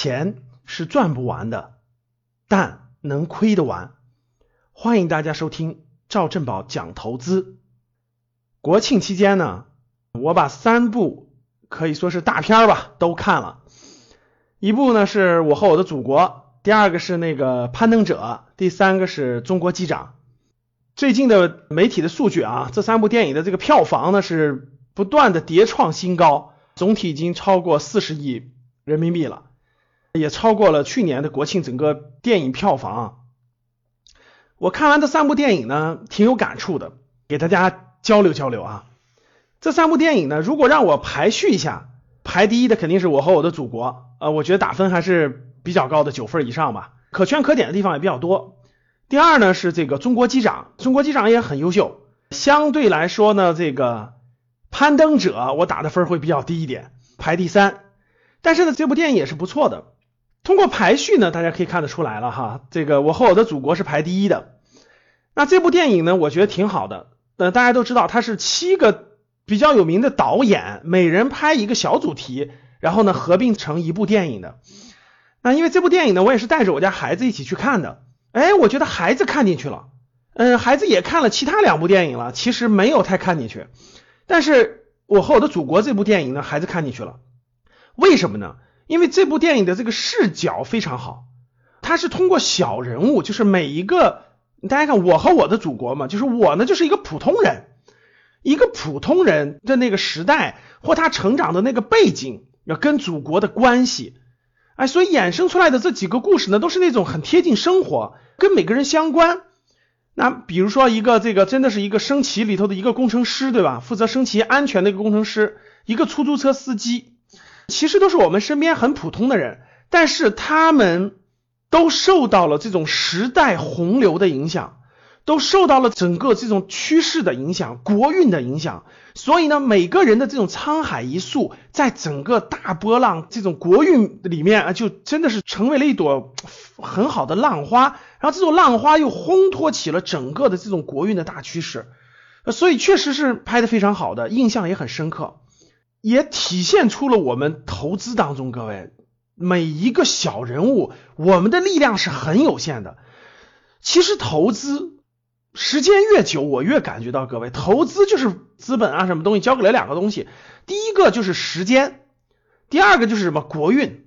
钱是赚不完的，但能亏得完。欢迎大家收听赵正宝讲投资。国庆期间呢，我把三部可以说是大片吧都看了，一部呢是我和我的祖国，第二个是那个攀登者，第三个是中国机长。最近的媒体的数据啊，这三部电影的这个票房呢是不断的叠创新高，总体已经超过四十亿人民币了，也超过了去年的国庆整个电影票房。我看完这三部电影呢，挺有感触的，给大家交流交流啊。这三部电影呢，如果让我排序一下，排第一的肯定是我和我的祖国，呃，我觉得打分还是比较高的，九分以上吧，可圈可点的地方也比较多。第二呢是这个中国机长，中国机长也很优秀，相对来说呢，这个攀登者我打的分会比较低一点，排第三。但是呢，这部电影也是不错的。通过排序呢，大家可以看得出来了哈，这个我和我的祖国是排第一的。那这部电影呢，我觉得挺好的。呃，大家都知道，它是七个比较有名的导演，每人拍一个小主题，然后呢合并成一部电影的。那因为这部电影呢，我也是带着我家孩子一起去看的。哎，我觉得孩子看进去了，嗯，孩子也看了其他两部电影了，其实没有太看进去。但是我和我的祖国这部电影呢，孩子看进去了。为什么呢？因为这部电影的这个视角非常好，它是通过小人物，就是每一个，大家看我和我的祖国嘛，就是我呢就是一个普通人，一个普通人的那个时代或他成长的那个背景，要跟祖国的关系，哎，所以衍生出来的这几个故事呢，都是那种很贴近生活，跟每个人相关。那比如说一个这个真的是一个升旗里头的一个工程师，对吧？负责升旗安全的一个工程师，一个出租车司机。其实都是我们身边很普通的人，但是他们都受到了这种时代洪流的影响，都受到了整个这种趋势的影响、国运的影响。所以呢，每个人的这种沧海一粟，在整个大波浪这种国运里面啊，就真的是成为了一朵很好的浪花。然后这种浪花又烘托起了整个的这种国运的大趋势。所以确实是拍的非常好的，印象也很深刻。也体现出了我们投资当中，各位每一个小人物，我们的力量是很有限的。其实投资时间越久，我越感觉到，各位投资就是资本啊，什么东西交给了两个东西，第一个就是时间，第二个就是什么国运。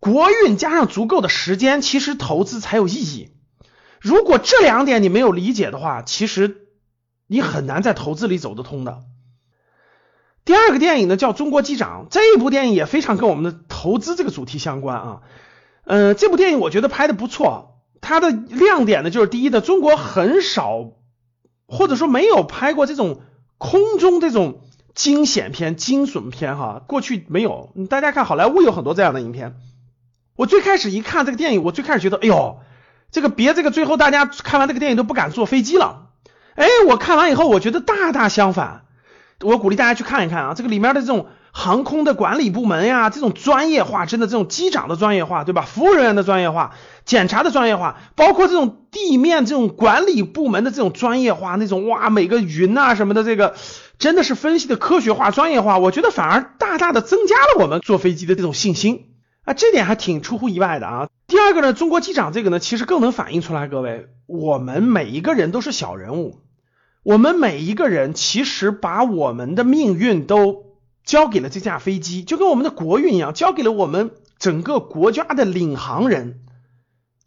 国运加上足够的时间，其实投资才有意义。如果这两点你没有理解的话，其实你很难在投资里走得通的。第二个电影呢叫《中国机长》，这部电影也非常跟我们的投资这个主题相关啊。呃，这部电影我觉得拍的不错，它的亮点呢就是第一的，中国很少或者说没有拍过这种空中这种惊险片、惊悚片哈，过去没有。大家看好莱坞有很多这样的影片。我最开始一看这个电影，我最开始觉得，哎呦，这个别这个最后大家看完这个电影都不敢坐飞机了。哎，我看完以后，我觉得大大相反。我鼓励大家去看一看啊，这个里面的这种航空的管理部门呀，这种专业化，真的这种机长的专业化，对吧？服务人员的专业化，检查的专业化，包括这种地面这种管理部门的这种专业化，那种哇，每个云啊什么的，这个真的是分析的科学化、专业化，我觉得反而大大的增加了我们坐飞机的这种信心啊，这点还挺出乎意外的啊。第二个呢，中国机长这个呢，其实更能反映出来，各位，我们每一个人都是小人物。我们每一个人其实把我们的命运都交给了这架飞机，就跟我们的国运一样，交给了我们整个国家的领航人，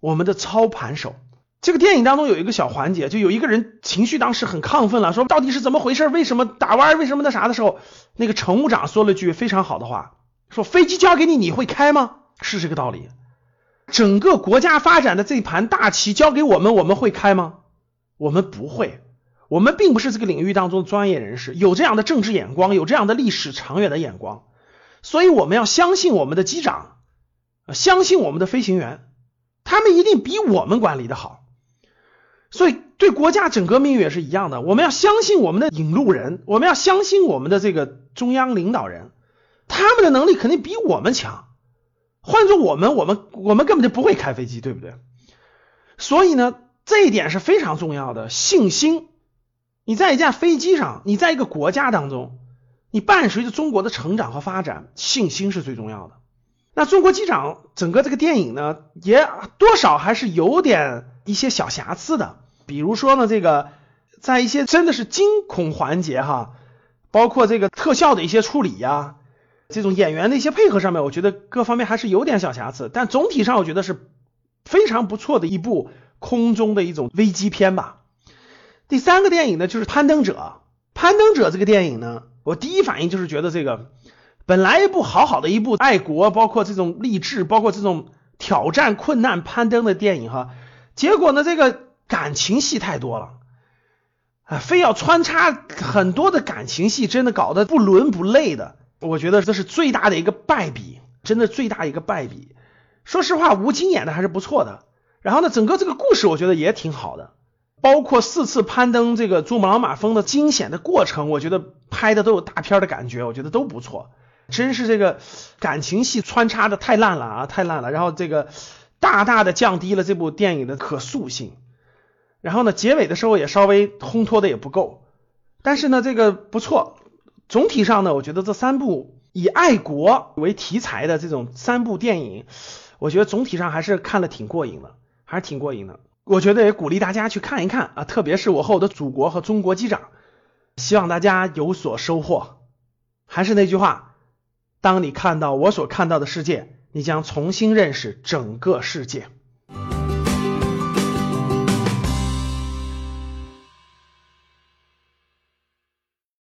我们的操盘手。这个电影当中有一个小环节，就有一个人情绪当时很亢奋了，说到底是怎么回事？为什么打弯？为什么那啥的时候，那个乘务长说了句非常好的话，说飞机交给你，你会开吗？是这个道理。整个国家发展的这盘大棋交给我们，我们会开吗？我们不会。我们并不是这个领域当中的专业人士，有这样的政治眼光，有这样的历史长远的眼光，所以我们要相信我们的机长，相信我们的飞行员，他们一定比我们管理的好。所以对国家整个命运也是一样的，我们要相信我们的引路人，我们要相信我们的这个中央领导人，他们的能力肯定比我们强。换做我们，我们我们根本就不会开飞机，对不对？所以呢，这一点是非常重要的信心。你在一架飞机上，你在一个国家当中，你伴随着中国的成长和发展，信心是最重要的。那中国机长整个这个电影呢，也多少还是有点一些小瑕疵的，比如说呢，这个在一些真的是惊恐环节哈，包括这个特效的一些处理呀，这种演员的一些配合上面，我觉得各方面还是有点小瑕疵，但总体上我觉得是非常不错的一部空中的一种危机片吧。第三个电影呢，就是《攀登者》。《攀登者》这个电影呢，我第一反应就是觉得这个。本来一部好好的一部爱国，包括这种励志，包括这种挑战困难攀登的电影哈，结果呢这个感情戏太多了，啊，非要穿插很多的感情戏，真的搞得不伦不类的，我觉得这是最大的一个败笔，真的最大一个败笔。说实话，吴京演的还是不错的，然后呢，整个这个故事我觉得也挺好的，包括四次攀登这个珠穆朗玛峰的惊险的过程，我觉得拍的都有大片的感觉，我觉得都不错。真是这个感情戏穿插的太烂了啊，太烂了！然后这个大大的降低了这部电影的可塑性。然后呢，结尾的时候也稍微烘托的也不够。但是呢，这个不错。总体上呢，我觉得这三部以爱国为题材的这种三部电影，我觉得总体上还是看了挺过瘾的，还是挺过瘾的。我觉得也鼓励大家去看一看啊，特别是我和我的祖国和中国机长，希望大家有所收获。还是那句话。当你看到我所看到的世界，你将重新认识整个世界。